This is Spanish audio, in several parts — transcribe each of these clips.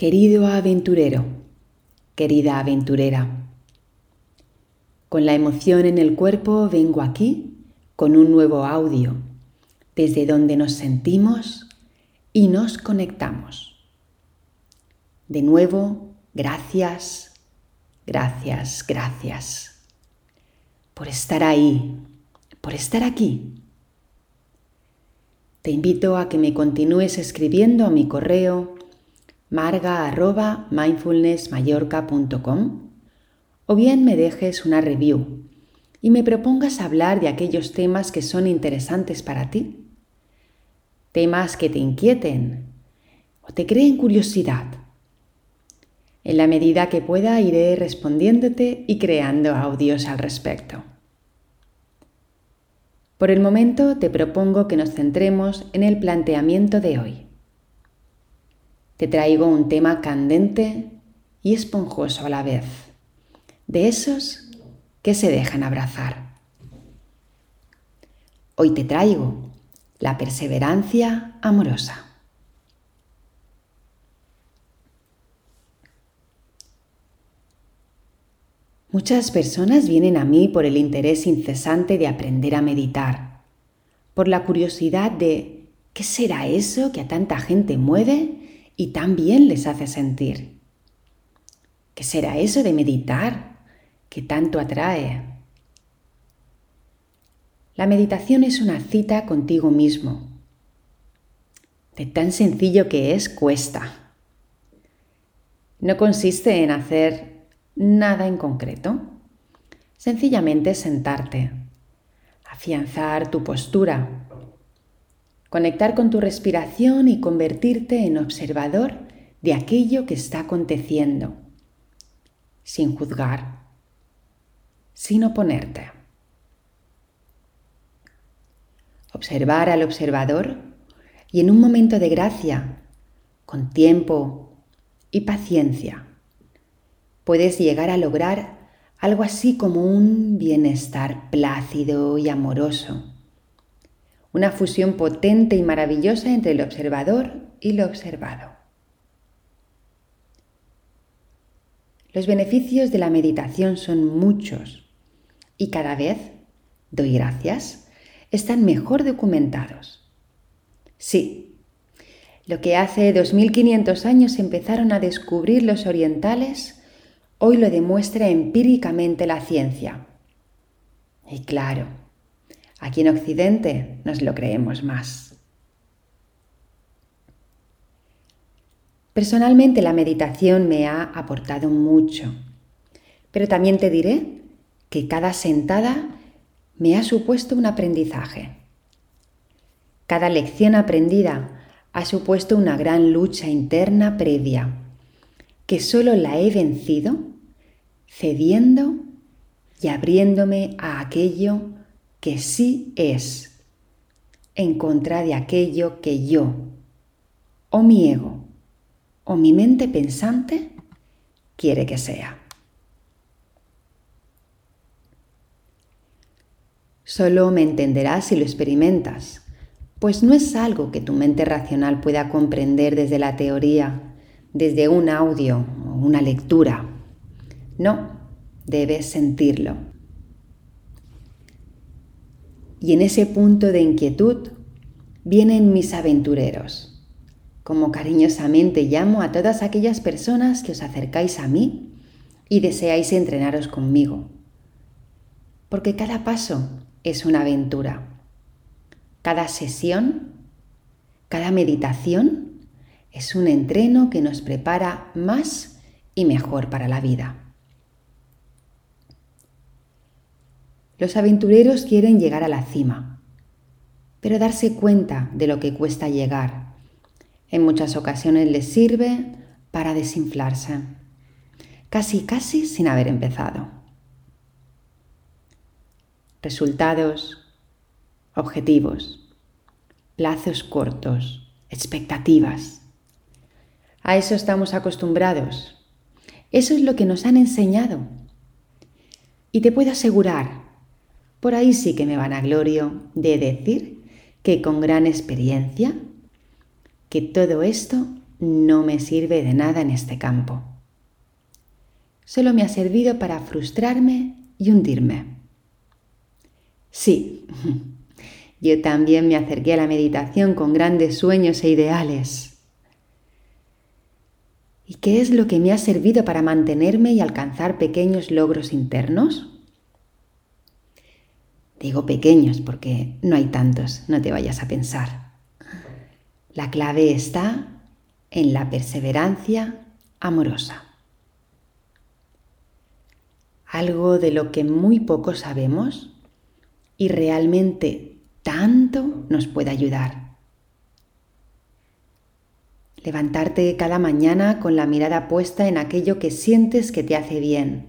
Querido aventurero, querida aventurera, con la emoción en el cuerpo vengo aquí con un nuevo audio, desde donde nos sentimos y nos conectamos. De nuevo, gracias, gracias, gracias por estar ahí, por estar aquí. Te invito a que me continúes escribiendo a mi correo marga.mindfulnessmallorca.com o bien me dejes una review y me propongas hablar de aquellos temas que son interesantes para ti, temas que te inquieten o te creen curiosidad. En la medida que pueda iré respondiéndote y creando audios al respecto. Por el momento te propongo que nos centremos en el planteamiento de hoy. Te traigo un tema candente y esponjoso a la vez, de esos que se dejan abrazar. Hoy te traigo la perseverancia amorosa. Muchas personas vienen a mí por el interés incesante de aprender a meditar, por la curiosidad de ¿qué será eso que a tanta gente mueve y también les hace sentir. ¿Qué será eso de meditar que tanto atrae? La meditación es una cita contigo mismo. De tan sencillo que es, cuesta. No consiste en hacer nada en concreto. Sencillamente sentarte, afianzar tu postura, conectar con tu respiración y convertirte en observador de aquello que está aconteciendo, sin juzgar, sin oponerte. Observar al observador y en un momento de gracia, con tiempo y paciencia, puedes llegar a lograr algo así como un bienestar plácido y amoroso una fusión potente y maravillosa entre el observador y lo observado. Los beneficios de la meditación son muchos y cada vez, doy gracias, están mejor documentados. Sí, lo que hace 2500 años empezaron a descubrir los orientales, hoy lo demuestra empíricamente la ciencia. Y claro, Aquí en Occidente nos lo creemos más. Personalmente la meditación me ha aportado mucho, pero también te diré que cada sentada me ha supuesto un aprendizaje. Cada lección aprendida ha supuesto una gran lucha interna previa, que solo la he vencido cediendo y abriéndome a aquello que sí es en contra de aquello que yo, o mi ego, o mi mente pensante quiere que sea. Solo me entenderás si lo experimentas, pues no es algo que tu mente racional pueda comprender desde la teoría, desde un audio o una lectura. No, debes sentirlo. Y en ese punto de inquietud vienen mis aventureros, como cariñosamente llamo a todas aquellas personas que os acercáis a mí y deseáis entrenaros conmigo. Porque cada paso es una aventura. Cada sesión, cada meditación es un entreno que nos prepara más y mejor para la vida. Los aventureros quieren llegar a la cima, pero darse cuenta de lo que cuesta llegar. En muchas ocasiones les sirve para desinflarse, casi casi sin haber empezado. Resultados, objetivos, plazos cortos, expectativas. A eso estamos acostumbrados. Eso es lo que nos han enseñado. Y te puedo asegurar por ahí sí que me van a glorio de decir que con gran experiencia, que todo esto no me sirve de nada en este campo. Solo me ha servido para frustrarme y hundirme. Sí, yo también me acerqué a la meditación con grandes sueños e ideales. ¿Y qué es lo que me ha servido para mantenerme y alcanzar pequeños logros internos? Digo pequeños porque no hay tantos, no te vayas a pensar. La clave está en la perseverancia amorosa. Algo de lo que muy poco sabemos y realmente tanto nos puede ayudar. Levantarte cada mañana con la mirada puesta en aquello que sientes que te hace bien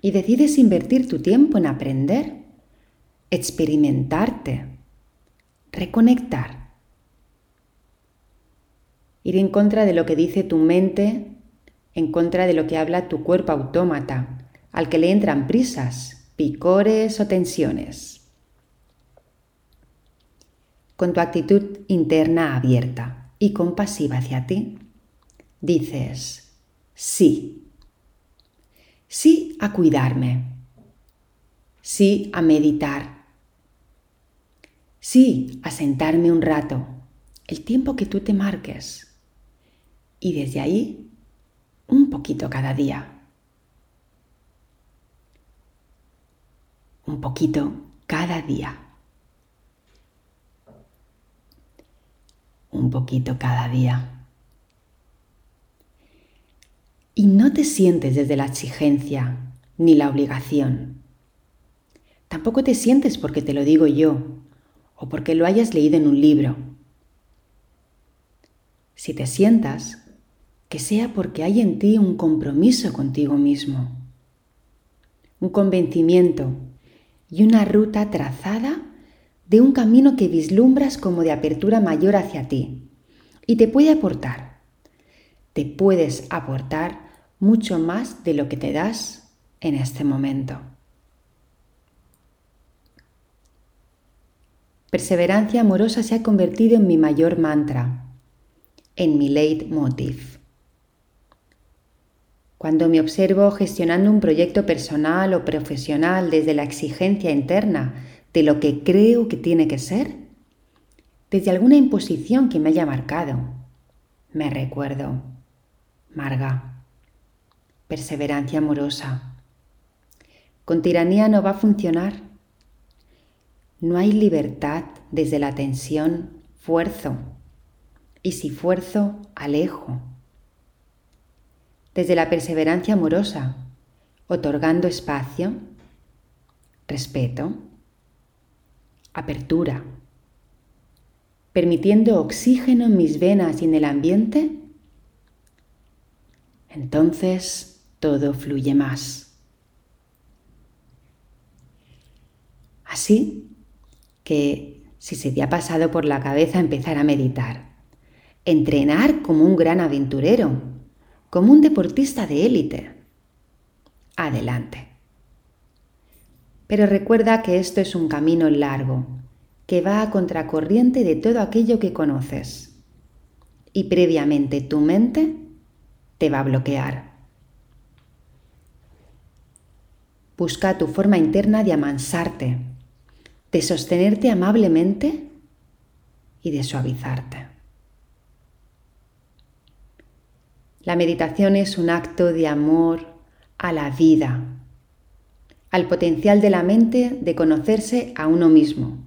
y decides invertir tu tiempo en aprender experimentarte, reconectar. Ir en contra de lo que dice tu mente, en contra de lo que habla tu cuerpo autómata, al que le entran prisas, picores o tensiones. Con tu actitud interna abierta y compasiva hacia ti, dices sí. Sí a cuidarme. Sí a meditar Sí, a sentarme un rato, el tiempo que tú te marques. Y desde ahí, un poquito cada día. Un poquito cada día. Un poquito cada día. Y no te sientes desde la exigencia ni la obligación. Tampoco te sientes porque te lo digo yo o porque lo hayas leído en un libro. Si te sientas, que sea porque hay en ti un compromiso contigo mismo, un convencimiento y una ruta trazada de un camino que vislumbras como de apertura mayor hacia ti y te puede aportar. Te puedes aportar mucho más de lo que te das en este momento. Perseverancia amorosa se ha convertido en mi mayor mantra, en mi leitmotiv. Cuando me observo gestionando un proyecto personal o profesional desde la exigencia interna de lo que creo que tiene que ser, desde alguna imposición que me haya marcado, me recuerdo, Marga, perseverancia amorosa. Con tiranía no va a funcionar. No hay libertad desde la tensión, fuerzo. Y si fuerzo, alejo. Desde la perseverancia amorosa, otorgando espacio, respeto, apertura, permitiendo oxígeno en mis venas y en el ambiente, entonces todo fluye más. Así que si se te ha pasado por la cabeza empezar a meditar, entrenar como un gran aventurero, como un deportista de élite, adelante. Pero recuerda que esto es un camino largo, que va a contracorriente de todo aquello que conoces. Y previamente tu mente te va a bloquear. Busca tu forma interna de amansarte, de sostenerte amablemente y de suavizarte. La meditación es un acto de amor a la vida, al potencial de la mente de conocerse a uno mismo.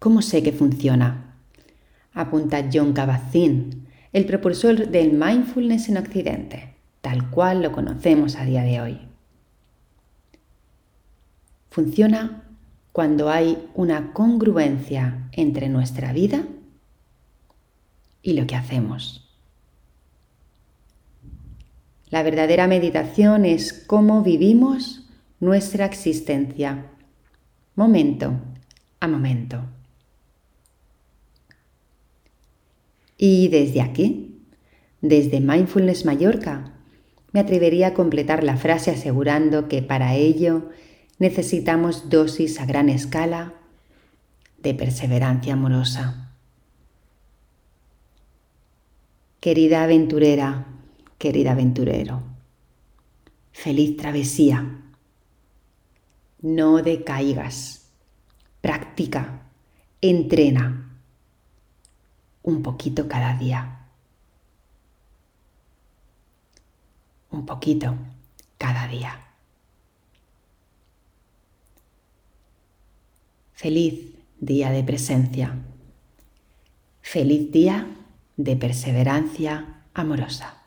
¿Cómo sé que funciona? Apunta John Kabat-Zinn, el propulsor del mindfulness en Occidente, tal cual lo conocemos a día de hoy. Funciona cuando hay una congruencia entre nuestra vida y lo que hacemos. La verdadera meditación es cómo vivimos nuestra existencia, momento a momento. Y desde aquí, desde Mindfulness Mallorca, me atrevería a completar la frase asegurando que para ello necesitamos dosis a gran escala de perseverancia amorosa. Querida aventurera, querida aventurero, feliz travesía. No decaigas, practica, entrena un poquito cada día. Un poquito cada día. Feliz día de presencia. Feliz día de perseverancia amorosa.